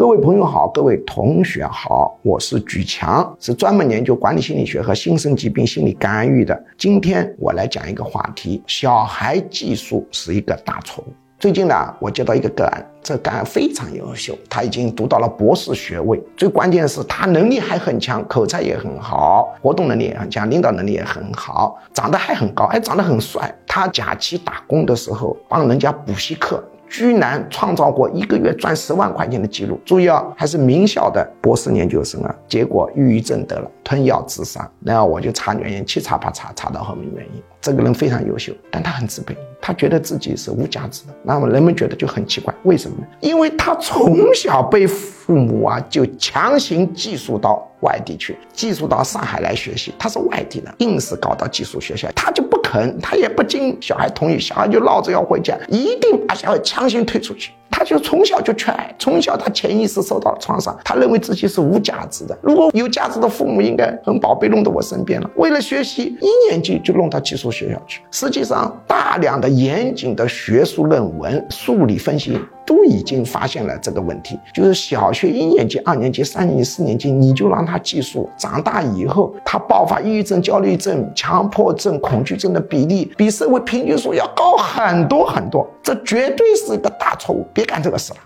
各位朋友好，各位同学好，我是举强，是专门研究管理心理学和新生疾病心理干预的。今天我来讲一个话题：小孩技术是一个大错误。最近呢，我接到一个个案，这个案非常优秀，他已经读到了博士学位，最关键是他能力还很强，口才也很好，活动能力也很强，领导能力也很好，长得还很高，还长得很帅。他假期打工的时候帮人家补习课。居然创造过一个月赚十万块钱的记录，注意啊，还是名校的博士研究生啊，结果抑郁症得了，吞药自杀。然后我就查原因，七查八查，查到后面原因。这个人非常优秀，但他很自卑，他觉得自己是无价值的。那么人们觉得就很奇怪，为什么呢？因为他从小被父母啊就强行寄宿到外地去，寄宿到上海来学习。他是外地人，硬是搞到寄宿学校，他就不肯，他也不经小孩同意，小孩就闹着要回家，一定把小孩强行推出去。他就从小就缺爱，从小他潜意识受到了创伤，他认为自己是无价值的。如果有价值的父母应该很宝贝弄到我身边了。为了学习，一年级就弄到寄宿学校去。实际上，大量的严谨的学术论文、数理分析都已经发现了这个问题，就是小学一年级、二年级、三年级、四年级，你就让他记数，长大以后他爆发抑郁症、焦虑症、强迫症、恐惧症的比例比社会平均数要高很多很多，这绝对是一个大错误。别干这个事了。